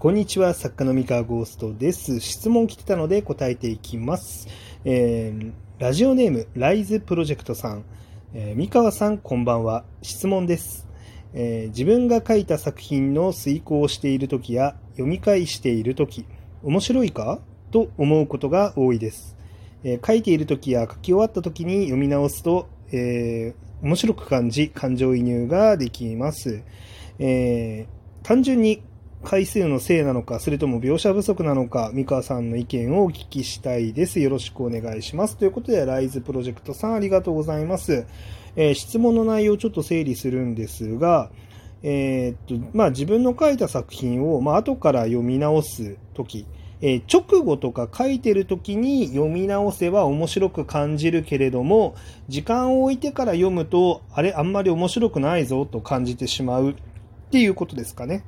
こんにちは、作家の三河ゴーストです。質問来てたので答えていきます。えー、ラジオネーム、ライズプロジェクトさん。えー、三河さん、こんばんは。質問です。えー、自分が書いた作品の遂行をしている時や読み返している時、面白いか？と思うことが多いです。えー、書いている時や書き終わった時に読み直すと、えー、面白く感じ、感情移入ができます。えー、単純に回数のせいなのか、それとも描写不足なのか、三河さんの意見をお聞きしたいです。よろしくお願いします。ということで、ライズプロジェクトさんありがとうございます。えー、質問の内容をちょっと整理するんですが、えー、っと、まあ自分の書いた作品を、まあ後から読み直すとき、えー、直後とか書いてる時に読み直せば面白く感じるけれども、時間を置いてから読むと、あれ、あんまり面白くないぞと感じてしまうっていうことですかね。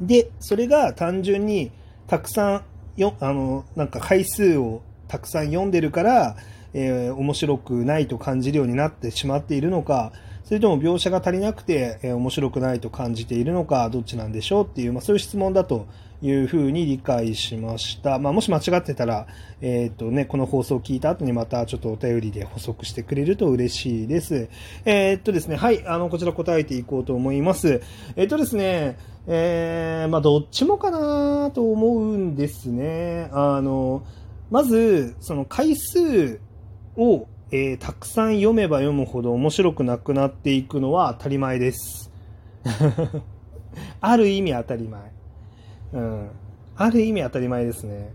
で、それが単純にたくさんよ、あの、なんか回数をたくさん読んでるから、えー、面白くないと感じるようになってしまっているのか、それとも描写が足りなくて、えー、面白くないと感じているのか、どっちなんでしょうっていう、まあ、そういう質問だというふうに理解しました。まあ、もし間違ってたら、えっ、とね、この放送を聞いた後にまたちょっとお便りで補足してくれると嬉しいです。えー、っとですね、はい、あの、こちら答えていこうと思います。えー、っとですね、えー、まあ、どっちもかなと思うんですね。あの、まず、その回数を、えー、たくさん読めば読むほど面白くなくなっていくのは当たり前です。ある意味当たり前。うん。ある意味当たり前ですね。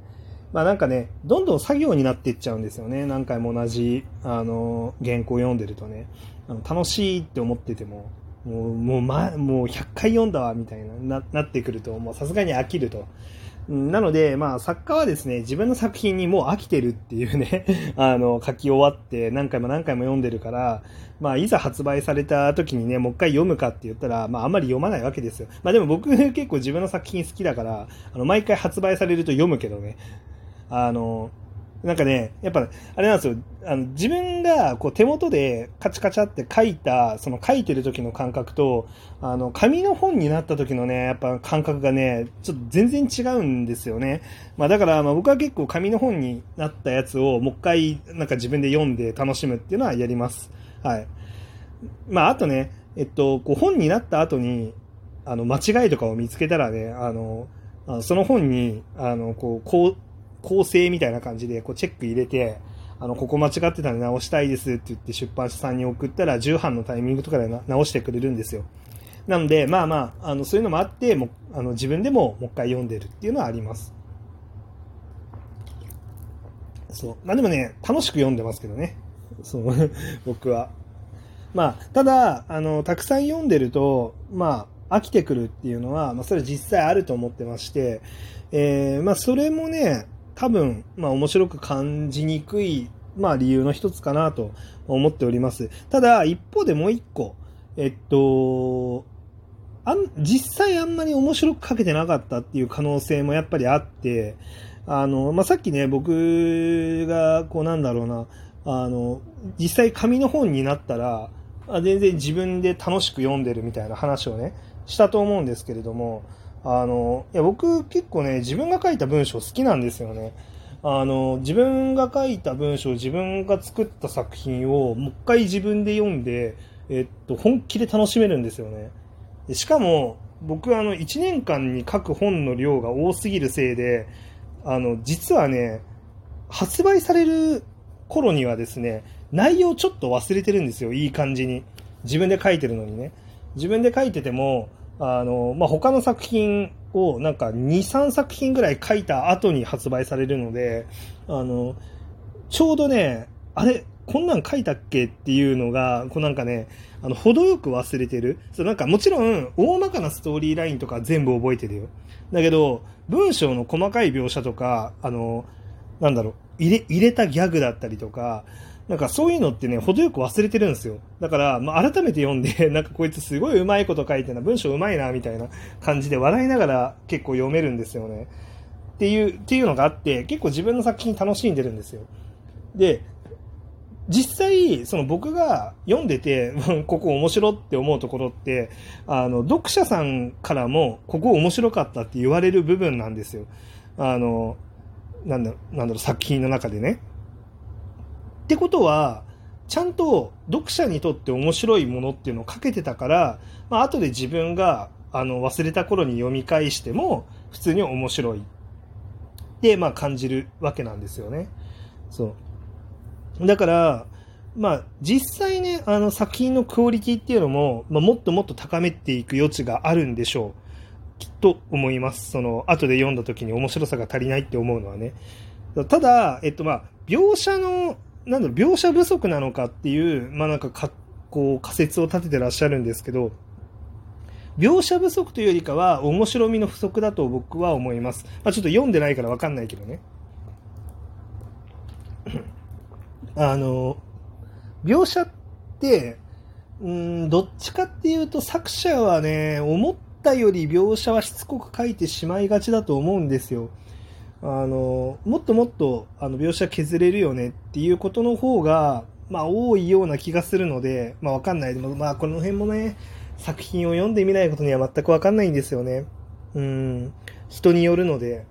まあなんかね、どんどん作業になっていっちゃうんですよね。何回も同じ、あの、原稿読んでるとね。あの楽しいって思ってても、もう、もう、ま、もう100回読んだわ、みたいな、な、なってくると、もうさすがに飽きると。なので、まあ、作家はですね、自分の作品にもう飽きてるっていうね、あの、書き終わって何回も何回も読んでるから、まあ、いざ発売された時にね、もう一回読むかって言ったら、まあ、あんまり読まないわけですよ。まあ、でも僕 結構自分の作品好きだから、あの、毎回発売されると読むけどね、あの、なんかね、やっぱ、あれなんですよ。あの、自分が、こう、手元でカチカチャって書いた、その書いてる時の感覚と、あの、紙の本になった時のね、やっぱ感覚がね、ちょっと全然違うんですよね。まあだから、まあ僕は結構紙の本になったやつを、もう一回、なんか自分で読んで楽しむっていうのはやります。はい。まああとね、えっと、こう本になった後に、あの、間違いとかを見つけたらね、あの、その本に、あの、こう、こう、構成みたいな感じでこうチェック入れて、あの、ここ間違ってたら直したいですって言って出版社さんに送ったら、重版のタイミングとかで直してくれるんですよ。なので、まあまあ、あの、そういうのもあって、もあの自分でももう一回読んでるっていうのはあります。そう。まあでもね、楽しく読んでますけどね。そう、僕は。まあ、ただ、あの、たくさん読んでると、まあ、飽きてくるっていうのは、まあ、それ実際あると思ってまして、えー、まあ、それもね、多分、まあ面白く感じにくい、まあ理由の一つかなと思っております。ただ、一方でもう一個、えっと、あん、実際あんまり面白く書けてなかったっていう可能性もやっぱりあって、あの、まあ、さっきね、僕が、こうなんだろうな、あの、実際紙の本になったら、全然自分で楽しく読んでるみたいな話をね、したと思うんですけれども、あの、いや、僕結構ね、自分が書いた文章好きなんですよね。あの、自分が書いた文章、自分が作った作品をもう一回自分で読んで、えっと、本気で楽しめるんですよね。しかも、僕あの、1年間に書く本の量が多すぎるせいで、あの、実はね、発売される頃にはですね、内容ちょっと忘れてるんですよ、いい感じに。自分で書いてるのにね。自分で書いてても、あの、まあ、他の作品をなんか2、3作品ぐらい書いた後に発売されるので、あの、ちょうどね、あれ、こんなん書いたっけっていうのが、こうなんかね、あの、程よく忘れてる。そう、なんかもちろん、大まかなストーリーラインとか全部覚えてるよ。だけど、文章の細かい描写とか、あの、なんだろう、入れ、入れたギャグだったりとか、なんかそういうのってね、程よく忘れてるんですよ。だから、まあ、改めて読んで、なんかこいつすごい上手いこと書いてな、文章上手いな、みたいな感じで笑いながら結構読めるんですよね。っていう、っていうのがあって、結構自分の作品楽しんでるんですよ。で、実際、その僕が読んでて、ここ面白って思うところって、あの、読者さんからも、ここ面白かったって言われる部分なんですよ。あの、なんだなんだろう、作品の中でね。ってことは、ちゃんと読者にとって面白いものっていうのをかけてたから、まあ、後で自分があの忘れた頃に読み返しても普通に面白いで、まあ、感じるわけなんですよね。そうだからまあ、実際ね、あの作品のクオリティっていうのも、まあ、もっともっと高めていく余地があるんでしょう。きっと思います。その、後で読んだ時に面白さが足りないって思うのはね。ただ、えっとまあ、描写のなんだろ、描写不足なのかっていう、まあなんかか、こう仮説を立ててらっしゃるんですけど、描写不足というよりかは面白みの不足だと僕は思います。まあ、ちょっと読んでないからわかんないけどね。あの、描写って、うん、どっちかっていうと作者はね、思ったより描写はしつこく書いてしまいがちだと思うんですよ。あのもっともっとあの描写削れるよねっていうことの方が、まあ、多いような気がするので、まあ、わかんない。でも、まあ、この辺もね、作品を読んでみないことには全くわかんないんですよね。うん。人によるので。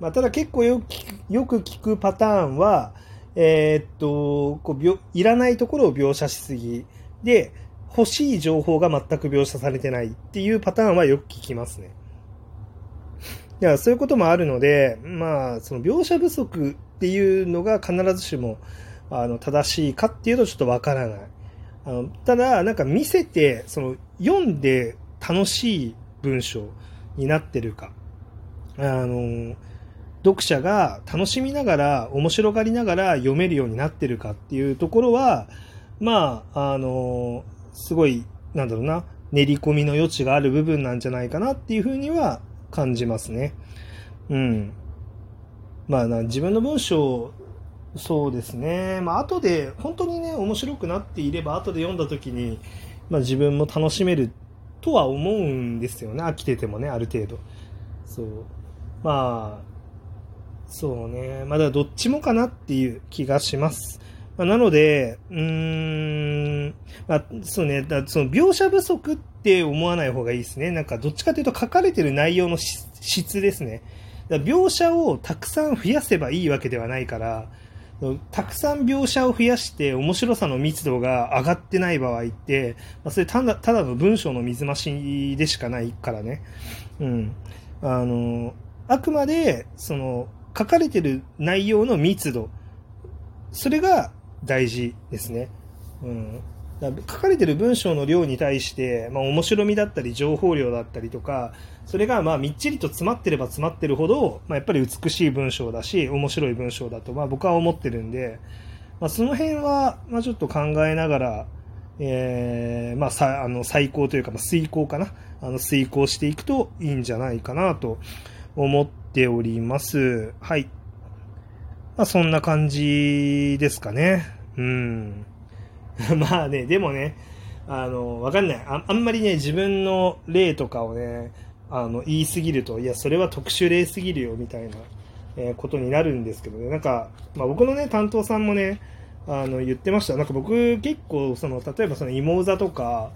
まあ、ただ結構よくよく聞くパターンは、えー、っと、こういらないところを描写しすぎ。で、欲しい情報が全く描写されてないっていうパターンはよく聞きますね。いや、そういうこともあるので、まあ、その描写不足っていうのが必ずしも、あの、正しいかっていうとちょっとわからない。あの、ただ、なんか見せて、その、読んで楽しい文章になってるか。あの、読者が楽しみながら、面白がりながら読めるようになってるかっていうところは、まあ、あの、すごい、なんだろうな、練り込みの余地がある部分なんじゃないかなっていうふうには感じますね。うん。まあな、自分の文章、そうですね。まあ後で、本当にね、面白くなっていれば、後で読んだ時に、まあ自分も楽しめるとは思うんですよね。飽きててもね、ある程度。そう。まあ、そうね。まだどっちもかなっていう気がします。まあ、なので、うーん、まあ、そうね、だその描写不足って思わない方がいいですね。なんかどっちかというと書かれてる内容の質ですね。だ描写をたくさん増やせばいいわけではないから、たくさん描写を増やして面白さの密度が上がってない場合って、まあ、それただただの文章の水増しでしかないからね。うん。あの、あくまで、その、書かれてる内容の密度、それが大事ですね。うん。書かれてる文章の量に対して、まあ、面白みだったり情報量だったりとかそれがまあみっちりと詰まってれば詰まってるほど、まあ、やっぱり美しい文章だし面白い文章だとまあ僕は思ってるんで、まあ、その辺はまあちょっと考えながら、えーまあ、さあの最高というか、まあ、遂行かなあの遂行していくといいんじゃないかなと思っております。はい。まあ、そんな感じですかね。うん。まあね、でもね、あの、わかんないあ。あんまりね、自分の例とかをね、あの、言いすぎると、いや、それは特殊例すぎるよ、みたいな、えー、ことになるんですけどね。なんか、まあ僕のね、担当さんもね、あの、言ってました。なんか僕結構、その、例えばその芋座とか、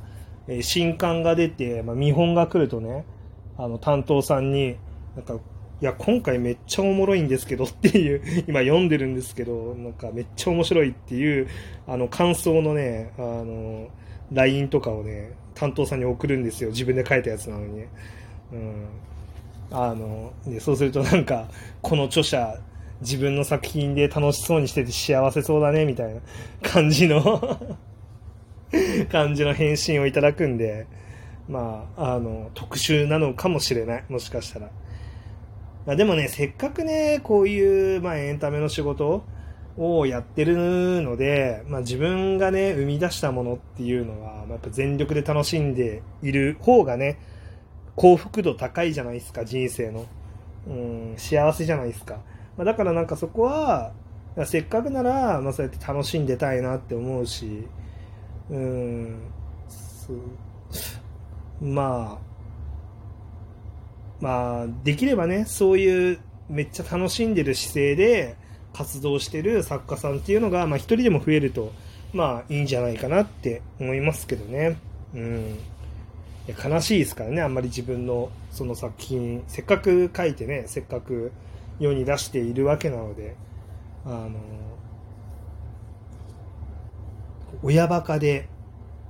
えー、新刊が出て、まあ見本が来るとね、あの、担当さんに、なんか、いや、今回めっちゃおもろいんですけどっていう、今読んでるんですけど、なんかめっちゃ面白いっていう、あの、感想のね、あの、LINE とかをね、担当さんに送るんですよ。自分で書いたやつなのに。うん。あの、でそうするとなんか、この著者、自分の作品で楽しそうにしてて幸せそうだね、みたいな感じの 感じの返信をいただくんで、まあ、あの、特殊なのかもしれない。もしかしたら。まあ、でもね、せっかくね、こういう、まあ、エンタメの仕事をやってるので、まあ、自分がね、生み出したものっていうのは、まあ、やっぱ全力で楽しんでいる方がね、幸福度高いじゃないですか、人生の。うん、幸せじゃないですか。まあ、だからなんかそこは、せっかくなら、まあ、そうやって楽しんでたいなって思うし、うん、まあ、まあ、できればね、そういうめっちゃ楽しんでる姿勢で活動してる作家さんっていうのが、まあ、一人でも増えると、まあ、いいんじゃないかなって思いますけどね。うん。悲しいですからね、あんまり自分のその作品、せっかく書いてね、せっかく世に出しているわけなので、あの、親バカで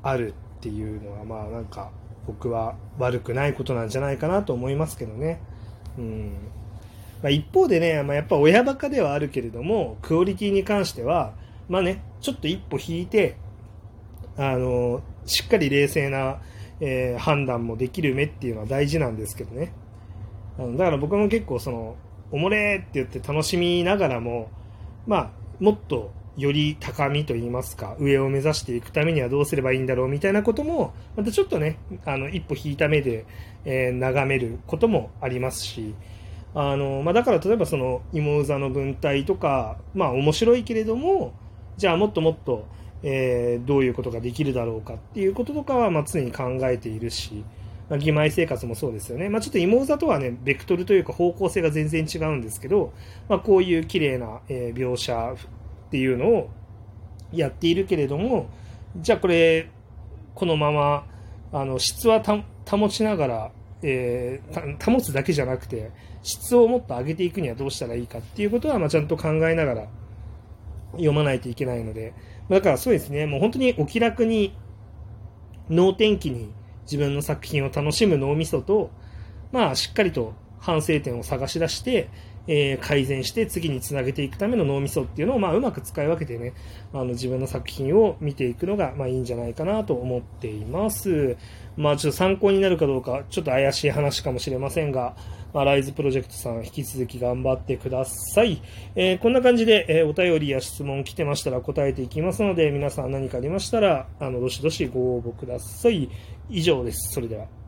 あるっていうのは、まあなんか、僕は悪くないことなんじゃないかなと思いますけどね。うん。まあ、一方でね、まあ、やっぱ親バカではあるけれども、クオリティに関しては、まあね、ちょっと一歩引いて、あの、しっかり冷静な、えー、判断もできる目っていうのは大事なんですけどね。あのだから僕も結構その、おもれって言って楽しみながらも、まあ、もっとより高みといいますか、上を目指していくためにはどうすればいいんだろうみたいなことも、またちょっとね、あの、一歩引いた目で、えー、眺めることもありますし、あの、まあ、だから例えばその、芋座の文体とか、まあ面白いけれども、じゃあもっともっと、えー、どういうことができるだろうかっていうこととかは、まあ、常に考えているし、まあ、義妹生活もそうですよね。まあ、ちょっと芋座とはね、ベクトルというか方向性が全然違うんですけど、まあ、こういう綺麗な、えー、描写っていうのをやっているけれども、じゃあこれ、このまま、あの、質は保ちながら、えー、保つだけじゃなくて、質をもっと上げていくにはどうしたらいいかっていうことは、まあ、ちゃんと考えながら読まないといけないので、だからそうですね、もう本当にお気楽に、脳天気に自分の作品を楽しむ脳みそと、まあ、しっかりと反省点を探し出して、えー、改善して次につなげていくための脳みそっていうのを、まあ、うまく使い分けてね、あの、自分の作品を見ていくのが、まあ、いいんじゃないかなと思っています。まあ、ちょっと参考になるかどうか、ちょっと怪しい話かもしれませんが、まあ、ライズプロジェクトさん、引き続き頑張ってください。えー、こんな感じで、えー、お便りや質問来てましたら答えていきますので、皆さん何かありましたら、あの、どしどしご応募ください。以上です。それでは。